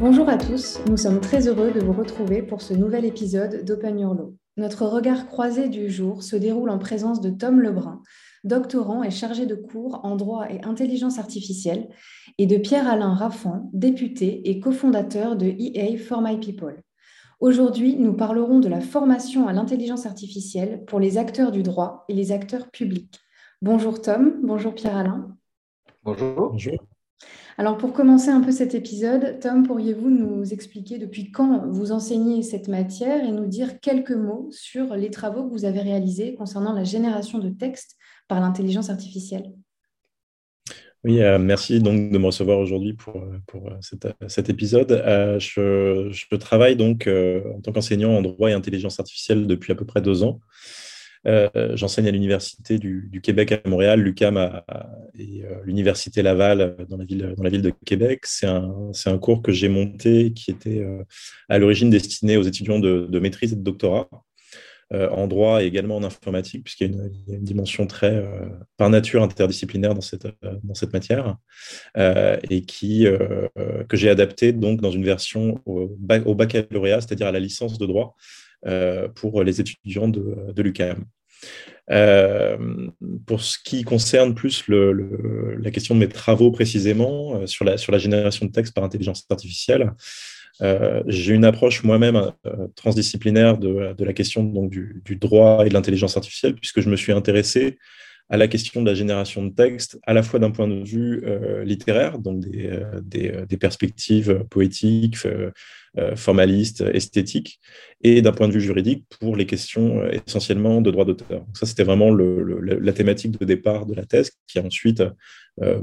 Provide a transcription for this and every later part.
Bonjour à tous, nous sommes très heureux de vous retrouver pour ce nouvel épisode d'Open Your Law. Notre regard croisé du jour se déroule en présence de Tom Lebrun, doctorant et chargé de cours en droit et intelligence artificielle, et de Pierre-Alain Raffan, député et cofondateur de EA for My People. Aujourd'hui, nous parlerons de la formation à l'intelligence artificielle pour les acteurs du droit et les acteurs publics. Bonjour Tom, bonjour Pierre-Alain. Bonjour. Bonjour. Alors pour commencer un peu cet épisode, Tom, pourriez-vous nous expliquer depuis quand vous enseignez cette matière et nous dire quelques mots sur les travaux que vous avez réalisés concernant la génération de textes par l'intelligence artificielle? Oui, euh, merci donc de me recevoir aujourd'hui pour, euh, pour euh, cet, épisode. je, je, travaille donc en tant qu'enseignant en droit et intelligence artificielle depuis à peu près deux ans. Euh, j'enseigne à l'Université du, Québec à Montréal, l'UCAM et euh, l'Université Laval euh, dans la, ville, de Québec. C'est un, cours que j'ai monté qui était à l'origine destiné aux étudiants de, maîtrise et de doctorat. en droit et également en informatique, puisqu'il y, a une dimension très, par nature, interdisciplinaire dans cette, matière, et qui, que j'ai adapté donc dans une version au, au baccalauréat, c'est-à-dire à la licence de droit, pour les étudiants de, de l'UQAM. Euh, pour ce qui concerne plus la question de mes travaux précisément euh, sur, la, génération de texte par intelligence artificielle, euh, j'ai une approche moi-même transdisciplinaire de, la question donc, du, droit et de l'intelligence artificielle, puisque je me suis intéressé à la question de la génération de texte, à la fois d'un point de vue littéraire, donc des, perspectives poétiques, formaliste, esthétique, et d'un point de vue juridique pour les questions euh, essentiellement de droit d'auteur. Ça, c'était vraiment la thématique de départ de la thèse, qui a ensuite euh,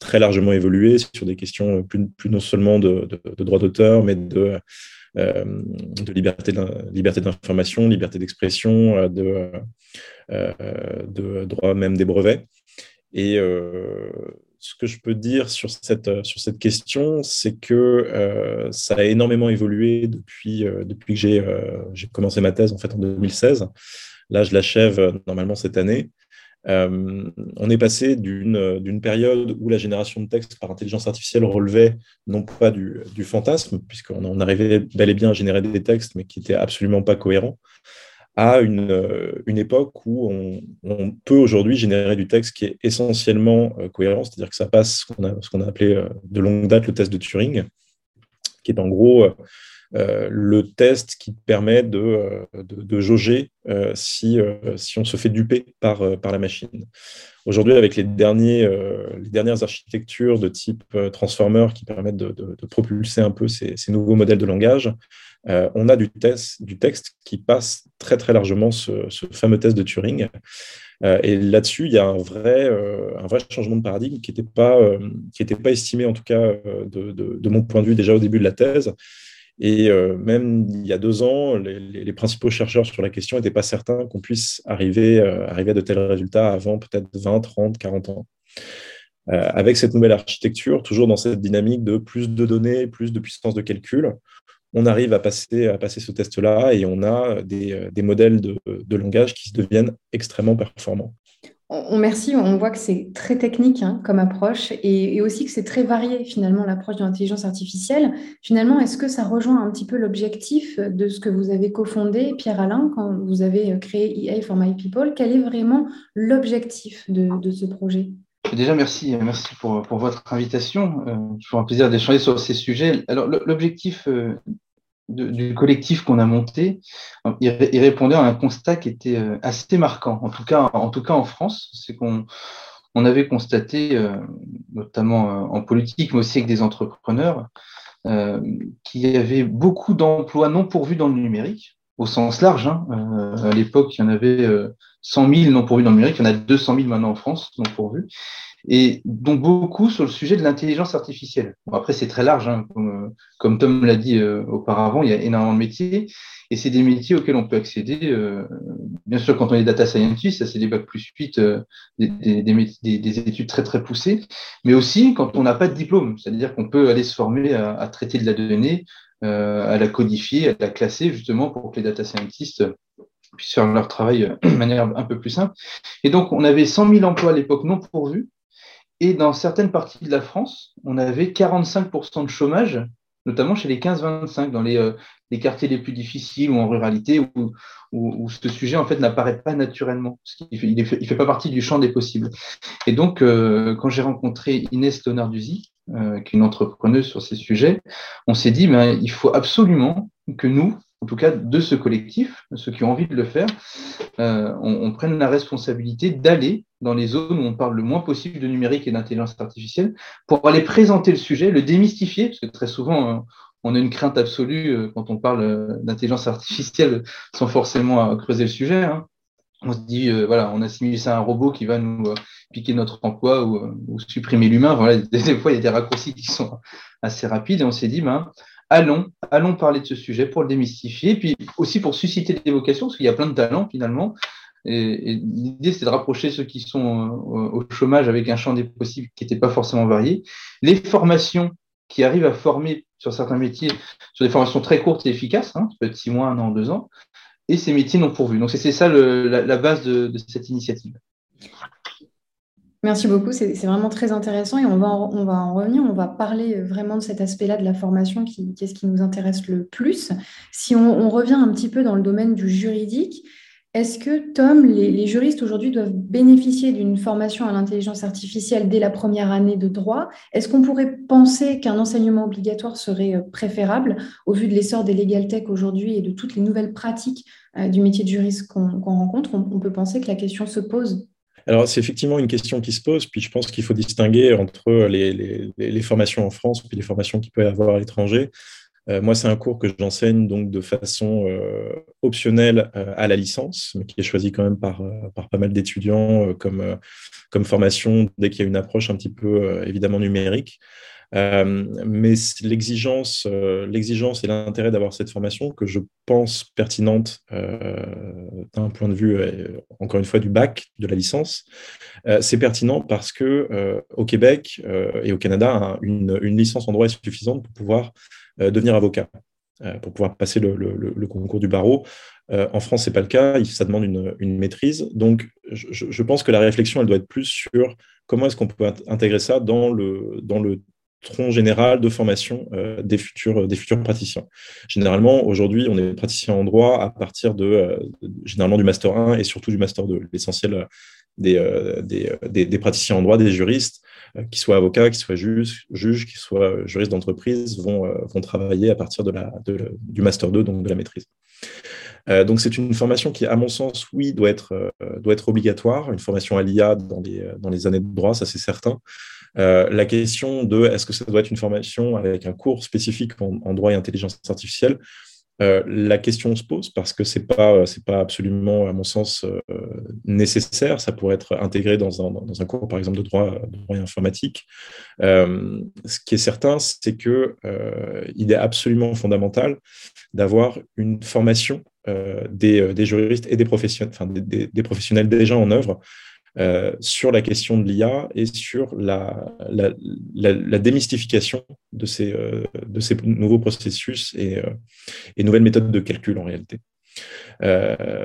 très largement évolué sur des questions plus, non seulement de, droit d'auteur, mais de, de liberté d'information, liberté d'expression, de, de droit même des brevets. Et ce que je peux dire sur cette, euh, question, c'est que euh, ça a énormément évolué depuis, euh, que j'ai commencé ma thèse en, fait, en 2016. Là, je l'achève normalement cette année. on est passé d'une période où la génération de texte par intelligence artificielle relevait non pas du, fantasme, puisqu'on on arrivait bel et bien à générer des textes, mais qui n'étaient absolument pas cohérents, à une, euh, une époque où on, peut aujourd'hui générer du texte qui est essentiellement euh, cohérent, c'est-à-dire que ça passe ce qu'on a, qu'on a, appelé euh, de longue date le test de Turing, qui est en gros le test qui permet de, de, jauger si, si on se fait duper par, par la machine. Aujourd'hui, avec les, derniers, les dernières architectures de type transformer qui permettent de, propulser un peu ces, nouveaux modèles de langage, on a du, test, du texte qui passe très très largement ce, fameux test de Turing. Euh, et là-dessus, il y a un vrai, euh, un vrai changement de paradigme qui n'était pas, pas estimé, en tout cas de, mon point de vue déjà au début de la thèse. Et même il y a deux ans, les, principaux chercheurs sur la question n'étaient pas certains qu'on puisse arriver, arriver à de tels résultats avant peut-être 20, 30, 40 ans. avec cette nouvelle architecture, toujours dans cette dynamique de plus de données, plus de puissance de calcul, on arrive à passer, à passer ce test-là et on a des, modèles de, langage qui deviennent extrêmement performants. On, merci, on voit que c'est très technique hein, comme approche et, aussi que c'est très varié finalement l'approche de l'intelligence artificielle. Finalement, est-ce que ça rejoint un petit peu l'objectif de ce que vous avez cofondé, Pierre-Alain, quand vous avez créé EA for My People? Quel est vraiment l'objectif de, ce projet? Déjà, merci, merci pour, votre invitation. Euh, toujours un plaisir d'échanger sur ces sujets. Alors, l'objectif euh, du collectif qu'on a monté, il, répondait à un constat qui était euh, assez marquant, en tout cas en, tout cas en France, c'est qu'on on avait constaté, euh, notamment euh, en politique, mais aussi avec des entrepreneurs, qu'il y avait beaucoup d'emplois non pourvus dans le numérique, au sens large. Hein. à l'époque, il y en avait 100 000 non pourvus dans le numérique, il y en a 200 000 maintenant en France non pourvus et donc beaucoup sur le sujet de l'intelligence artificielle. Bon, après, c'est très large, hein, comme, Tom l'a dit euh, auparavant, il y a énormément de métiers, et c'est des métiers auxquels on peut accéder. Euh, bien sûr, quand on est data scientist, ça c'est des bacs plus 8, euh, des, études très très poussées, mais aussi quand on n'a pas de diplôme, c'est-à-dire qu'on peut aller se former à, à, traiter de la donnée, à la codifier, à la classer, justement pour que les data scientists puissent faire leur travail de manière un peu plus simple. Et donc, on avait 100 000 emplois à l'époque non pourvus, et dans certaines parties de la France, on avait 45% de chômage notamment chez les 15-25, dans les, les, quartiers les plus difficiles ou en ruralité, où, ce sujet en fait n'apparaît pas naturellement, il ne fait, fait, pas partie du champ des possibles. Et donc, quand j'ai rencontré Inès Leonarduzzi, euh, qui est une entrepreneuse sur ces sujets, on s'est dit, ben, il faut absolument que nous, en tout cas de ce collectif, ceux qui ont envie de le faire, euh, on, prenne la responsabilité d'aller dans les zones où on parle le moins possible de numérique et d'intelligence artificielle pour aller présenter le sujet, le démystifier, parce que très souvent, euh, on a une crainte absolue quand on parle d'intelligence artificielle sans forcément creuser le sujet. Hein on se dit, euh, voilà, on assimile ça à un robot qui va nous euh, piquer notre emploi ou, euh, supprimer l'humain. Voilà, des, fois, il y a des raccourcis qui sont assez rapides et on s'est dit, ben, allons, allons parler de ce sujet pour le démystifier, puis aussi pour susciter des vocations, parce qu'il y a plein de talents finalement. L'idée, c'est de rapprocher ceux qui sont au chômage avec un champ des possibles qui n'était pas forcément varié. Les formations qui arrivent à former sur certains métiers, sur des formations très courtes et efficaces, hein, ça peut être six mois, un an, deux ans, et ces métiers non pourvus. Donc c'est ça la, base de, cette initiative. Merci beaucoup, c'est vraiment très intéressant et on va, en, on va en revenir, on va parler vraiment de cet aspect-là de la formation qui, est ce qui nous intéresse le plus. Si on, revient un petit peu dans le domaine du juridique, est-ce que, Tom, les, juristes aujourd'hui doivent bénéficier d'une formation à l'intelligence artificielle dès la première année de droit? Est-ce qu'on pourrait penser qu'un enseignement obligatoire serait euh, préférable au vu de l'essor des legal tech aujourd'hui et de toutes les nouvelles pratiques euh, du métier de juriste qu'on rencontre? On, peut penser que la question se pose alors, c'est effectivement une question qui se pose, puis je pense qu'il faut distinguer entre les, formations en France et les formations qu'il peut y avoir à l'étranger. Euh, moi, c'est un cours que j'enseigne donc de façon euh, optionnelle euh, à la licence, mais qui est choisi quand même par, par pas mal d'étudiants comme, comme formation dès qu'il y a une approche un petit peu évidemment numérique. Mais l'exigence, l'exigence et l'intérêt d'avoir cette formation que je pense pertinente d'un point de vue, encore une fois, du bac, de la licence, c'est pertinent parce que au Québec et au Canada, une, une licence en droit est suffisante pour pouvoir euh, devenir avocat euh, pour pouvoir passer le, concours du barreau. Euh, en France, ce n'est pas le cas, ça demande une, maîtrise. Donc, je, pense que la réflexion, elle doit être plus sur comment est-ce qu'on peut intégrer ça dans le, dans le tronc général de formation des, futurs, des futurs praticiens. Généralement, aujourd'hui, on est praticien en droit à partir de, généralement du Master 1 et surtout du Master 2. L'essentiel des, des, des, praticiens en droit, des juristes, euh, qu'ils soient avocats, qu'ils soient juges, juges qu'ils soient juristes d'entreprise, vont, euh, vont travailler à partir de la, du Master 2, donc de la maîtrise. Euh, donc c'est une formation qui, à mon sens, oui, doit être, doit être obligatoire, une formation à l'IA dans les, dans les années de droit, ça c'est certain. La question de est-ce que ça doit être une formation avec un cours spécifique en droit et intelligence artificielle, euh, la question se pose parce que ce n'est pas, euh, pas absolument, à mon sens, euh, nécessaire. Ça pourrait être intégré dans un, dans un cours, par exemple, de droit, de droit informatique. ce qui est certain, c'est qu'il est absolument fondamental d'avoir une formation des, des, juristes et des professionnels, enfin, des, professionnels déjà en œuvre euh, sur la question de l'IA et sur la, la, démystification de ces, euh, de ces nouveaux processus et, euh, et, nouvelles méthodes de calcul en réalité.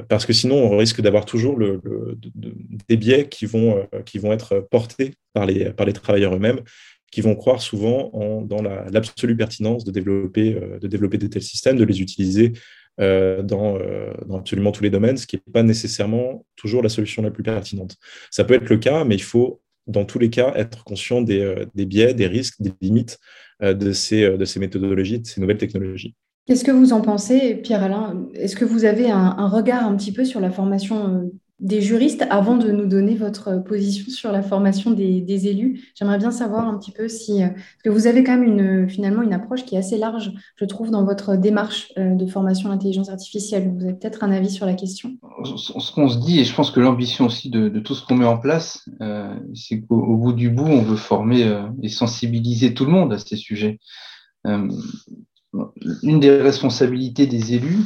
parce que sinon, on risque d'avoir toujours le, des biais qui vont, qui vont être portés par les, par les travailleurs eux-mêmes, qui vont croire souvent en, dans l'absolue pertinence de développer, de développer des tels systèmes, de les utiliser euh, dans, euh, dans, absolument tous les domaines, ce qui n'est pas nécessairement toujours la solution la plus pertinente. Ça peut être le cas, mais il faut, dans tous les cas, être conscient des, euh, biais, des risques, des limites de, ces, méthodologies, de ces nouvelles technologies. Qu'est-ce que vous en pensez, Pierre-Alain? Est-ce que vous avez un, regard un petit peu sur la formation des juristes avant de nous donner votre position sur la formation des, élus. J'aimerais bien savoir un petit peu si euh, vous avez quand même finalement une approche qui est assez large, je trouve, dans votre démarche euh, de formation à l'intelligence artificielle. Vous avez peut-être un avis sur la question? Ce qu'on se dit, et je pense que l'ambition aussi de, tout ce qu'on met en place, euh, c'est qu'au bout du bout, on veut former et sensibiliser tout le monde à ces sujets. une des responsabilités des élus,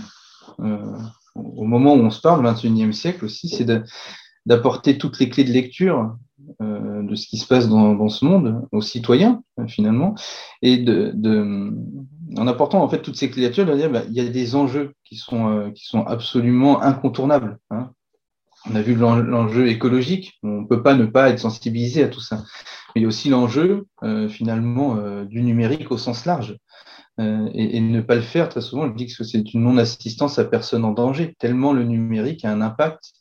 au moment où on se parle, 21e siècle aussi, c'est d'apporter toutes les clés de lecture euh, de ce qui se passe dans, ce monde aux citoyens euh, finalement, et de, en apportant en fait toutes ces clés de lecture, de dire bah, il y a des enjeux qui sont, euh, absolument incontournables. Hein. On a vu l'enjeu écologique, on ne peut pas ne pas être sensibilisé à tout ça. Mais il y a aussi l'enjeu finalement du numérique au sens large. Et, ne pas le faire, très souvent, je dis que c'est une non-assistance à personne en danger, tellement le numérique a un impact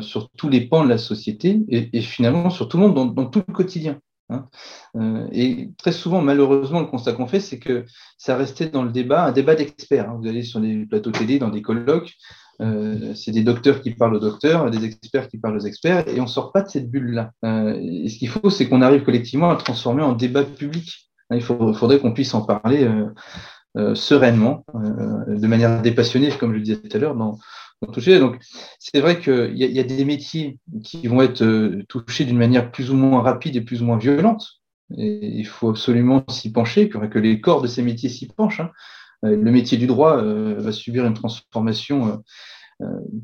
sur tous les pans de la société et, finalement sur tout le monde dans tout le quotidien. Hein. Euh, et très souvent, malheureusement, le constat qu'on fait, c'est que ça restait dans le débat, un débat d'experts. Hein. Vous allez sur des plateaux télé, dans des colloques, euh, c'est des docteurs qui parlent aux docteurs, des experts qui parlent aux experts, et on ne sort pas de cette bulle-là. Euh, et ce qu'il faut, c'est qu'on arrive collectivement à transformer en débat public. Il faudrait qu'on puisse en parler sereinement, de manière dépassionnée, comme je le disais tout à l'heure, dans, toucher. Donc, c'est vrai qu'il y, y, a des métiers qui vont être euh, touchés d'une manière plus ou moins rapide et plus ou moins violente. Et il faut absolument s'y pencher, que les corps de ces métiers s'y penchent. Hein. Euh, le métier du droit euh, va subir une transformation euh,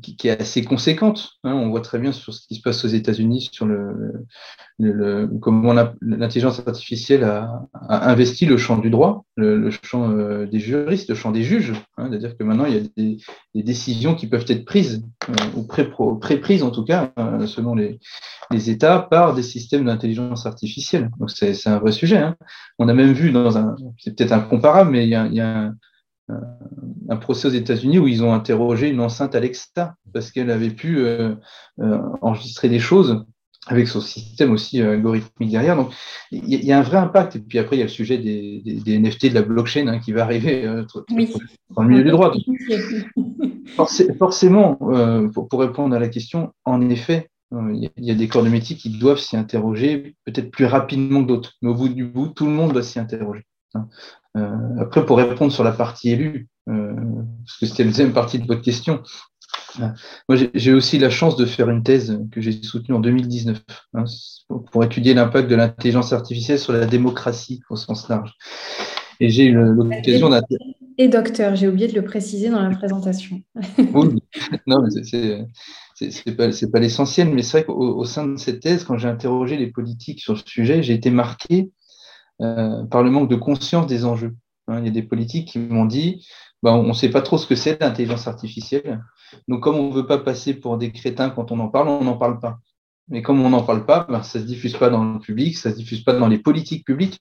qui, est assez conséquente. Hein. On voit très bien sur ce qui se passe aux États-Unis, sur le, le, comment l'intelligence artificielle a, investi le champ du droit, le, champ euh, des juristes, le champ des juges. Hein. C'est-à-dire que maintenant, il y a des, décisions qui peuvent être prises, euh, ou pré-prises en tout cas, selon les, les, États, par des systèmes d'intelligence artificielle. Donc c'est un vrai sujet. Hein. On a même vu dans un, c'est peut-être incomparable, mais il y a, il y a un, un procès aux États-Unis où ils ont interrogé une enceinte Alexa parce qu'elle avait pu euh, euh, enregistrer des choses avec son système aussi euh, algorithmique derrière. Donc, il y, a un vrai impact. Et puis après, il y a le sujet des, NFT de la blockchain hein, qui va arriver dans le milieu du droit. forcément, pour, répondre à la question, en effet, il y, a des corps de métier qui doivent s'y interroger peut-être plus rapidement que d'autres. Mais au bout du bout, tout le monde doit s'y interroger. Hein. Euh, après, pour répondre sur la partie élue, euh, parce que c'était la deuxième partie de votre question, euh, moi, j'ai aussi la chance de faire une thèse que j'ai soutenue en 2019 hein, pour étudier l'impact de l'intelligence artificielle sur la démocratie au sens large. Et j'ai eu l'occasion d'un. Et docteur, j'ai oublié de le préciser dans la présentation. oui, non, mais c'est pas, pas l'essentiel, mais c'est vrai qu'au sein de cette thèse, quand j'ai interrogé les politiques sur le sujet, j'ai été marqué euh, par le manque de conscience des enjeux. Hein, il y a des politiques qui m'ont dit bah, on ne sait pas trop ce que c'est l'intelligence artificielle. Donc, comme on ne veut pas passer pour des crétins quand on en parle, on n'en parle pas. Mais comme on n'en parle pas, bah, ça ne se diffuse pas dans le public, ça ne se diffuse pas dans les politiques publiques.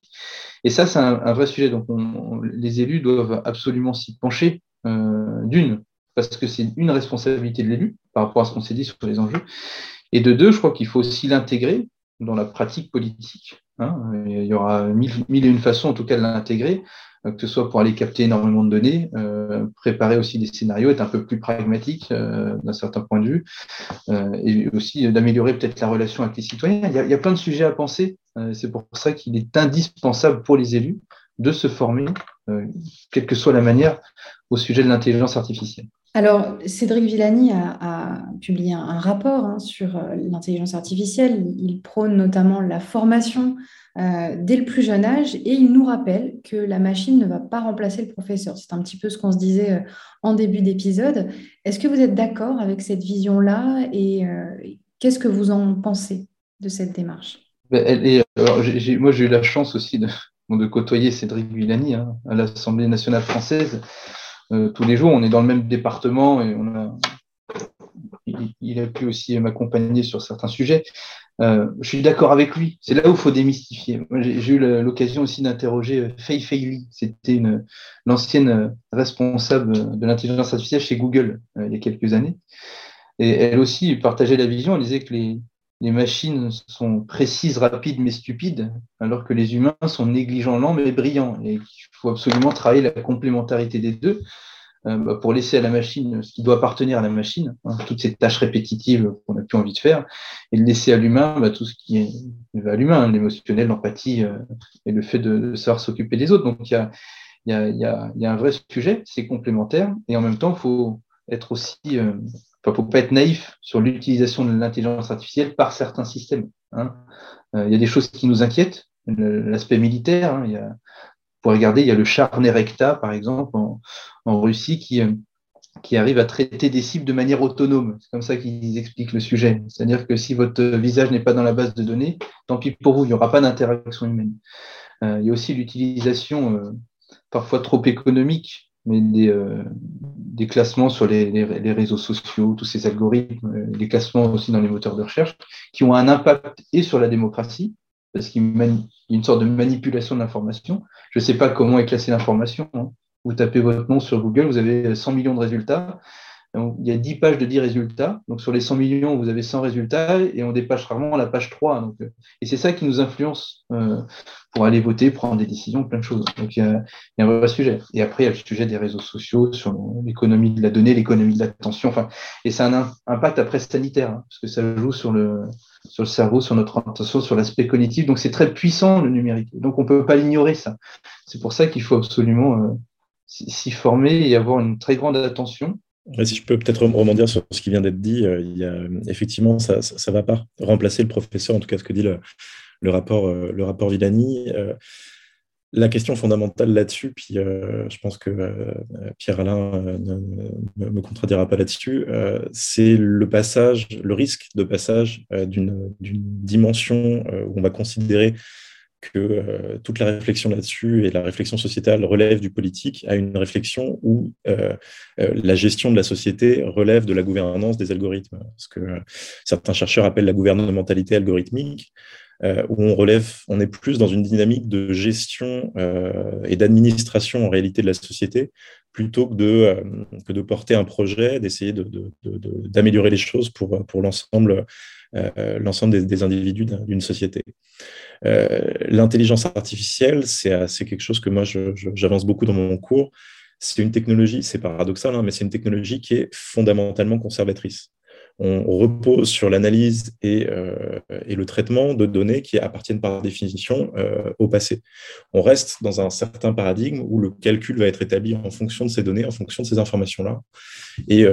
Et ça, c'est un, vrai sujet. Donc, les élus doivent absolument s'y pencher, euh, d'une, parce que c'est une responsabilité de l'élu par rapport à ce qu'on s'est dit sur les enjeux. Et de deux, je crois qu'il faut aussi l'intégrer dans la pratique politique. Hein. Il y aura mille, et une façons, en tout cas, de l'intégrer, euh, que ce soit pour aller capter énormément de données, euh, préparer aussi des scénarios, être un peu plus pragmatique euh, d'un certain point de vue, et aussi d'améliorer peut-être la relation avec les citoyens. Il y a, plein de sujets à penser. C'est pour ça qu'il est indispensable pour les élus de se former, quelle que soit la manière, au sujet de l'intelligence artificielle. Alors, Cédric Villani a, publié un, rapport hein, sur euh, l'intelligence artificielle. Il, prône notamment la formation euh, dès le plus jeune âge et il nous rappelle que la machine ne va pas remplacer le professeur. C'est un petit peu ce qu'on se disait euh, en début d'épisode. Est-ce que vous êtes d'accord avec cette vision-là et qu'est-ce que vous en pensez de cette démarche? Ben, Moi, j'ai eu la chance aussi de, côtoyer Cédric Villani hein, à l'Assemblée nationale française. Euh, tous les jours. On est dans le même département et il, a pu aussi m'accompagner sur certains sujets. Euh, je suis d'accord avec lui. C'est là où il faut démystifier. J'ai eu l'occasion aussi d'interroger euh, Fei Fei Li. C'était l'ancienne responsable de l'intelligence artificielle chez Google il y a quelques années. Et elle aussi partageait la vision. Elle disait que les, les machines sont précises, rapides, mais stupides, alors que les humains sont négligents, lents, mais brillants. Et il faut absolument travailler la complémentarité des deux euh, bah, pour laisser à la machine ce qui doit appartenir à la machine, hein, toutes ces tâches répétitives qu'on n'a plus envie de faire, et laisser à l'humain bah, tout ce qui est à l'humain, l'émotionnel, l'empathie euh, et le fait de, savoir s'occuper des autres. Donc il y a, un vrai sujet, c'est complémentaire, et en même temps, il faut être aussi... Euh, ne faut pas être naïf sur l'utilisation de l'intelligence artificielle par certains systèmes. Hein. Euh, il y a des choses qui nous inquiètent, l'aspect militaire. Hein, il y a, pour regarder, il y a le char Nerekta, par exemple, en, Russie, qui, euh, qui arrive à traiter des cibles de manière autonome. C'est comme ça qu'ils expliquent le sujet. C'est-à-dire que si votre visage n'est pas dans la base de données, tant pis pour vous, il n'y aura pas d'interaction humaine. Euh, il y a aussi l'utilisation parfois trop économique mais des, euh, des classements sur les, les, réseaux sociaux, tous ces algorithmes, euh, des classements aussi dans les moteurs de recherche, qui ont un impact et sur la démocratie, parce qu'il y a une sorte de manipulation de l'information. Je ne sais pas comment est classée l'information. Hein. Vous tapez votre nom sur Google, vous avez 100 millions de résultats il y a 10 pages de 10 résultats. Donc, sur les 100 millions, vous avez 100 résultats et on dépasse rarement la page 3. Donc, euh, et c'est ça qui nous influence euh, pour aller voter, prendre des décisions, plein de choses. Donc, il y, a, un vrai sujet. Et après, il y a le sujet des réseaux sociaux, sur l'économie de la donnée, l'économie de l'attention. Enfin, et a un impact après sanitaire, hein, parce que ça joue sur le, sur le cerveau, sur notre attention, sur l'aspect cognitif. Donc, c'est très puissant, le numérique. Donc, on ne peut pas l'ignorer, ça. C'est pour ça qu'il faut absolument euh, s'y former et avoir une très grande attention si je peux peut-être rebondir sur ce qui vient d'être dit, euh, effectivement, ça ne va pas remplacer le professeur, en tout cas ce que dit le, rapport, euh, le rapport Villani. Euh, la question fondamentale là-dessus, puis je pense que Pierre-Alain ne me contredira pas là-dessus, c'est le passage, le risque de passage d'une dimension où on va considérer que euh, toute la réflexion là-dessus et la réflexion sociétale relève du politique à une réflexion où euh, euh, la gestion de la société relève de la gouvernance des algorithmes. Ce que certains chercheurs appellent la gouvernementalité algorithmique, où on relève, on est plus dans une dynamique de gestion et d'administration en réalité de la société, plutôt que de, porter un projet, d'essayer d'améliorer les choses pour, l'ensemble l'ensemble des, individus d'une société. Euh, l'intelligence artificielle, c'est quelque chose que moi, j'avance beaucoup dans mon cours. C'est une technologie, c'est paradoxal, hein, mais c'est une technologie qui est fondamentalement conservatrice. On repose sur l'analyse et, euh, le traitement de données qui appartiennent par définition euh, au passé. On reste dans un certain paradigme où le calcul va être établi en fonction de ces données, en fonction de ces informations-là. Et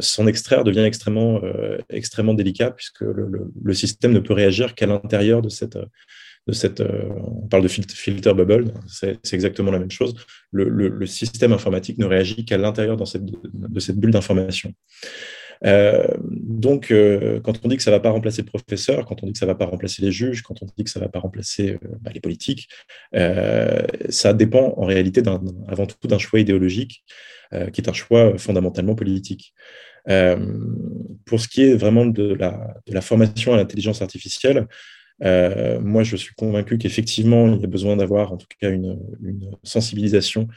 s'en extraire devient extrêmement, extrêmement délicat puisque le, le, système ne peut réagir qu'à l'intérieur de cette, euh, on parle de filter bubble, c'est exactement la même chose. Le, système informatique ne réagit qu'à l'intérieur de cette bulle d'information. Euh, donc, euh, quand on dit que ça ne va pas remplacer le professeur, quand on dit que ça ne va pas remplacer les juges, quand on dit que ça ne va pas remplacer bah, les politiques, ça dépend en réalité avant tout d'un choix idéologique qui est un choix fondamentalement politique. pour ce qui est vraiment de la formation à l'intelligence artificielle, euh, moi, je suis convaincu qu'effectivement, il y a besoin d'avoir en tout cas une, sensibilisation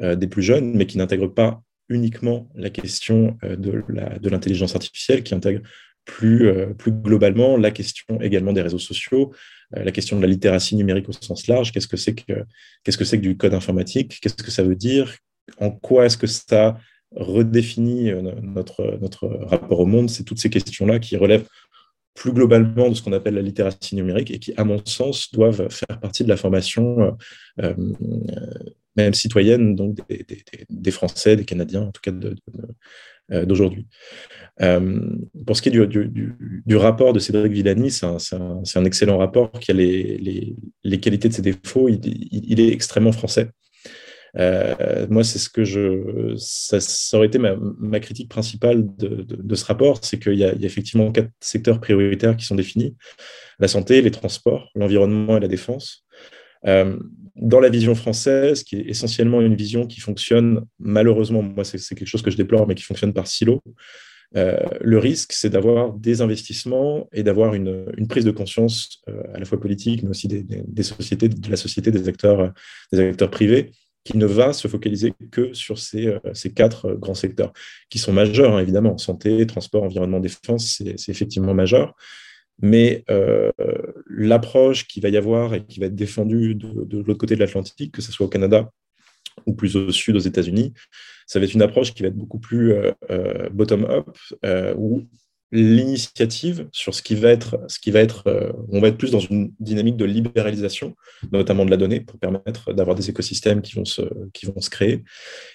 euh, des plus jeunes, mais qui n'intègre pas uniquement la question euh, de l'intelligence artificielle, qui intègre plus, globalement la question également des réseaux sociaux, la question de la littératie numérique au sens large. Qu'est-ce que c'est que, du code informatique? Qu'est-ce que ça veut dire? En quoi est-ce que ça redéfinit notre rapport au monde? C'est toutes ces questions-là qui relèvent plus globalement de ce qu'on appelle la littératie numérique et qui, à mon sens, doivent faire partie de la formation euh, euh, même citoyenne donc des, Français, des Canadiens, en tout cas euh, d'aujourd'hui. pour ce qui est du, rapport de Cédric Villani, c'est un, excellent rapport qui a les, qualités de ses défauts. il est extrêmement français. Euh, moi, c'est ce que je. Ça, aurait été ma, critique principale de, ce rapport, c'est qu'il y, a effectivement quatre secteurs prioritaires qui sont définis la santé, les transports, l'environnement et la défense. Euh, dans la vision française, qui est essentiellement une vision qui fonctionne, malheureusement, moi c'est quelque chose que je déplore, mais qui fonctionne par silo, euh, le risque, c'est d'avoir des investissements et d'avoir une, prise de conscience à la fois politique, mais aussi des, sociétés, de la société, des acteurs, des acteurs privés, qui ne va se focaliser que sur ces, euh, ces quatre euh, grands secteurs, qui sont majeurs, hein, évidemment. Santé, transport, environnement, défense, c'est effectivement majeur. Mais euh, l'approche qu'il va y avoir et qui va être défendue de, l'autre côté de l'Atlantique, que ce soit au Canada ou plus au sud aux États-Unis, ça va être une approche qui va être beaucoup plus bottom-up, où l'initiative sur ce qui va être, ce qui va être, euh, on va être plus dans une dynamique de libéralisation, notamment de la donnée, pour permettre d'avoir des écosystèmes qui vont se, qui vont se créer,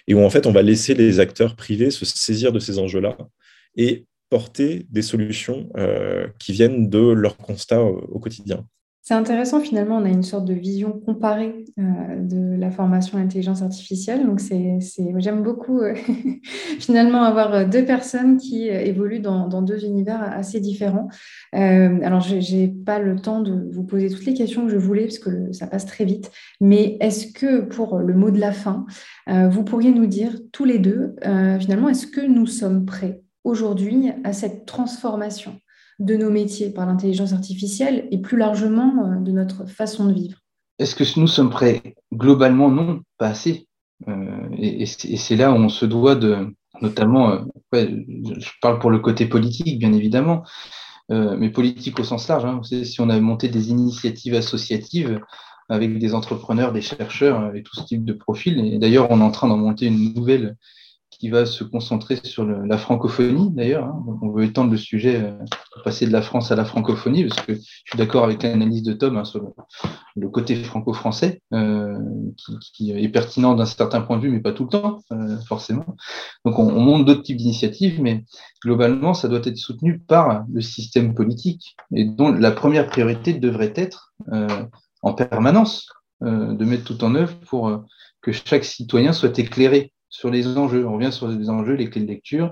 et où en fait on va laisser les acteurs privés se saisir de ces enjeux-là et porter des solutions euh, qui viennent de leurs constats au quotidien. C'est intéressant, finalement, on a une sorte de vision comparée euh, de la formation à l'intelligence artificielle. Donc, c'est, j'aime beaucoup, euh, finalement, avoir euh, deux personnes qui évoluent dans, deux univers assez différents. alors, je n'ai pas le temps de vous poser toutes les questions que je voulais, parce que ça passe très vite. Mais est-ce que, pour le mot de la fin, vous pourriez nous dire, tous les deux, finalement, est-ce que nous sommes prêts aujourd'hui à cette transformation? De nos métiers par l'intelligence artificielle et plus largement de notre façon de vivre Est-ce que nous sommes prêts Globalement, non, pas assez. et, c'est là où on se doit de, notamment, je parle pour le côté politique, bien évidemment, mais politique au sens large. Hein. si on a monté des initiatives associatives, avec des entrepreneurs, des chercheurs et tout ce type de profil. Et d'ailleurs, on est en train d'en monter une nouvelle qui va se concentrer sur la francophonie d'ailleurs. Hein. On veut étendre le sujet, euh, passer de la France à la francophonie, parce que je suis d'accord avec l'analyse de Tom hein, sur le, côté franco-français, euh, qui, est pertinent d'un certain point de vue, mais pas tout le temps, euh, forcément. Donc on, on monte d'autres types d'initiatives, mais globalement, ça doit être soutenu par le système politique, et dont la première priorité devrait être en permanence de mettre tout en œuvre pour que chaque citoyen soit éclairé sur les enjeux. On revient sur les enjeux, les clés de lecture,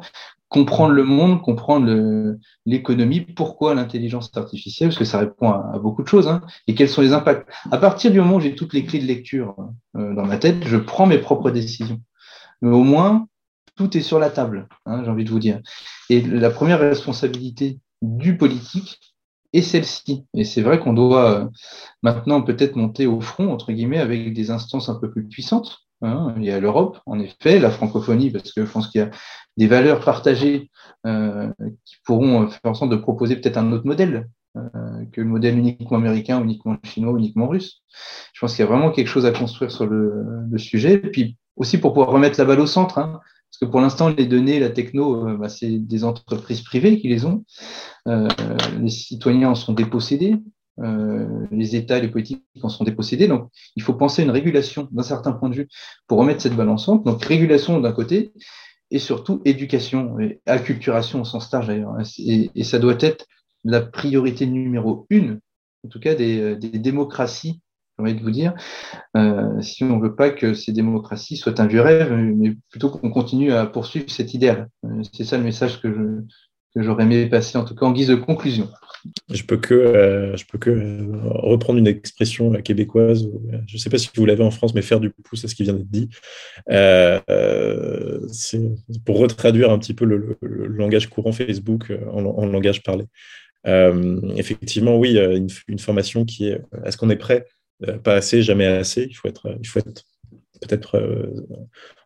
comprendre le monde, comprendre l'économie, pourquoi l'intelligence artificielle, parce que ça répond à, beaucoup de choses, hein, et quels sont les impacts. À partir du moment où j'ai toutes les clés de lecture euh, dans ma tête, je prends mes propres décisions. Mais au moins, tout est sur la table, hein, j'ai envie de vous dire. Et la première responsabilité du politique est celle-ci. Et c'est vrai qu'on doit euh, maintenant peut-être monter au front, entre guillemets, avec des instances un peu plus puissantes, Hein, il y a l'Europe, en effet, la francophonie, parce que je pense qu'il y a des valeurs partagées euh, qui pourront faire en sorte de proposer peut-être un autre modèle euh, que le modèle uniquement américain, uniquement chinois, uniquement russe. Je pense qu'il y a vraiment quelque chose à construire sur le, sujet. Et puis aussi pour pouvoir remettre la balle au centre, hein, parce que pour l'instant, les données, la techno, euh, bah, c'est des entreprises privées qui les ont. les citoyens en sont dépossédés. Euh, les États et les politiques en sont dépossédés. Donc, il faut penser à une régulation d'un certain point de vue pour remettre cette balance en Donc, régulation d'un côté et surtout éducation et acculturation au sens large d'ailleurs. Et, ça doit être la priorité numéro une, en tout cas des, euh, démocraties, j'ai envie de vous dire, euh, si on ne veut pas que ces démocraties soient un vieux rêve, mais plutôt qu'on continue à poursuivre cet idéal. C'est ça le message que je, que j'aurais aimé passer, en tout cas en guise de conclusion. Je peux que, euh, je peux que euh, reprendre une expression québécoise. Euh, je ne sais pas si vous l'avez en France, mais faire du pouce à ce qui vient d'être dit. c'est pour retraduire un petit peu le, langage courant Facebook en, langage parlé. effectivement, oui, une, une, formation qui est est-ce qu'on est prêt? Pas assez, jamais assez. Il faut être, il faut être peut-être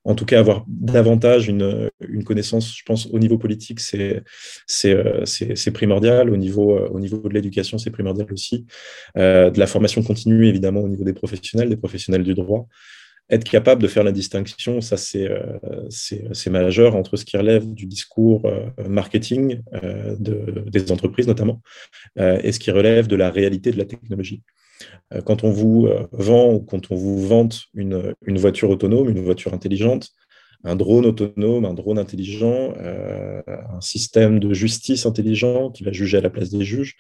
en tout cas avoir davantage une, connaissance, je pense, au niveau politique, c'est euh, primordial, au niveau, euh, au niveau de l'éducation, c'est primordial aussi, de la formation continue, évidemment, au niveau des professionnels, des professionnels du droit. Être capable de faire la distinction, ça c'est majeur entre ce qui relève du discours marketing de, des entreprises notamment et ce qui relève de la réalité de la technologie. Euh, quand on vous euh, vend ou quand on vous vante une, voiture autonome, une voiture intelligente, un drone autonome, un drone intelligent, euh, un système de justice intelligent qui va juger à la place des juges,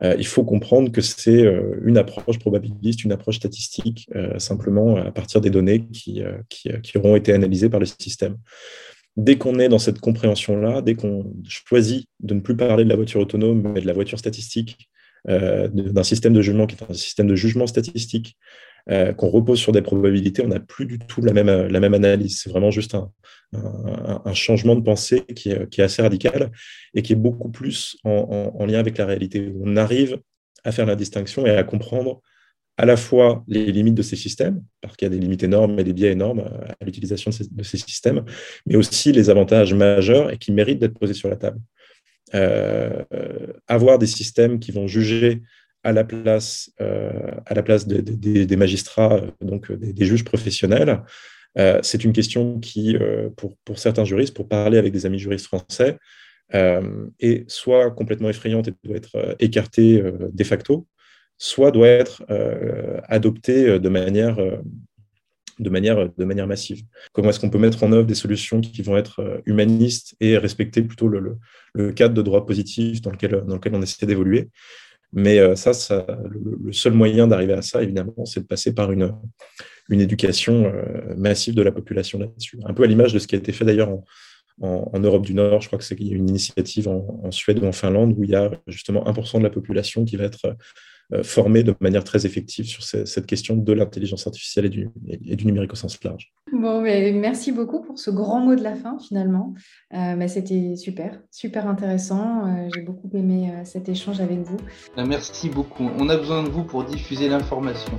il faut comprendre que c'est une approche probabiliste, une approche statistique, simplement à partir des données qui, qui, auront été analysées par le système. Dès qu'on est dans cette compréhension-là, dès qu'on choisit de ne plus parler de la voiture autonome, mais de la voiture statistique, d'un système de jugement qui est un système de jugement statistique, euh, qu'on repose sur des probabilités, on n'a plus du tout la même, analyse. C'est vraiment juste un, changement de pensée qui est, assez radical et qui est beaucoup plus en, en, lien avec la réalité. On arrive à faire la distinction et à comprendre à la fois les limites de ces systèmes, parce qu'il y a des limites énormes et des biais énormes à l'utilisation de ces, systèmes, mais aussi les avantages majeurs et qui méritent d'être posés sur la table. Euh, avoir des systèmes qui vont juger à la place, euh, à la place des magistrats, donc des, juges professionnels, euh, c'est une question qui, pour, pour, certains juristes, pour parler avec des amis juristes français, est soit complètement effrayante et doit être écartée de facto, soit doit être adoptée de manière de manière, de manière massive. Comment est-ce qu'on peut mettre en œuvre des solutions qui vont être euh, humanistes et respecter plutôt le, le, cadre de droit positif dans lequel, dans lequel on essaie d'évoluer. Mais euh, ça, ça le, seul moyen d'arriver à ça, évidemment, c'est de passer par une, une éducation euh, massive de la population là-dessus. Un peu à l'image de ce qui a été fait d'ailleurs en, en, Europe du Nord. Je crois que c'est une initiative en, en, Suède ou en Finlande où il y a justement 1% de la population qui va être former de manière très effective sur cette question de l'intelligence artificielle et du, et du, numérique au sens large. Bon, mais merci beaucoup pour ce grand mot de la fin finalement. mais C'était super, super intéressant. J'ai beaucoup aimé cet échange avec vous. Merci beaucoup. On a besoin de vous pour diffuser l'information.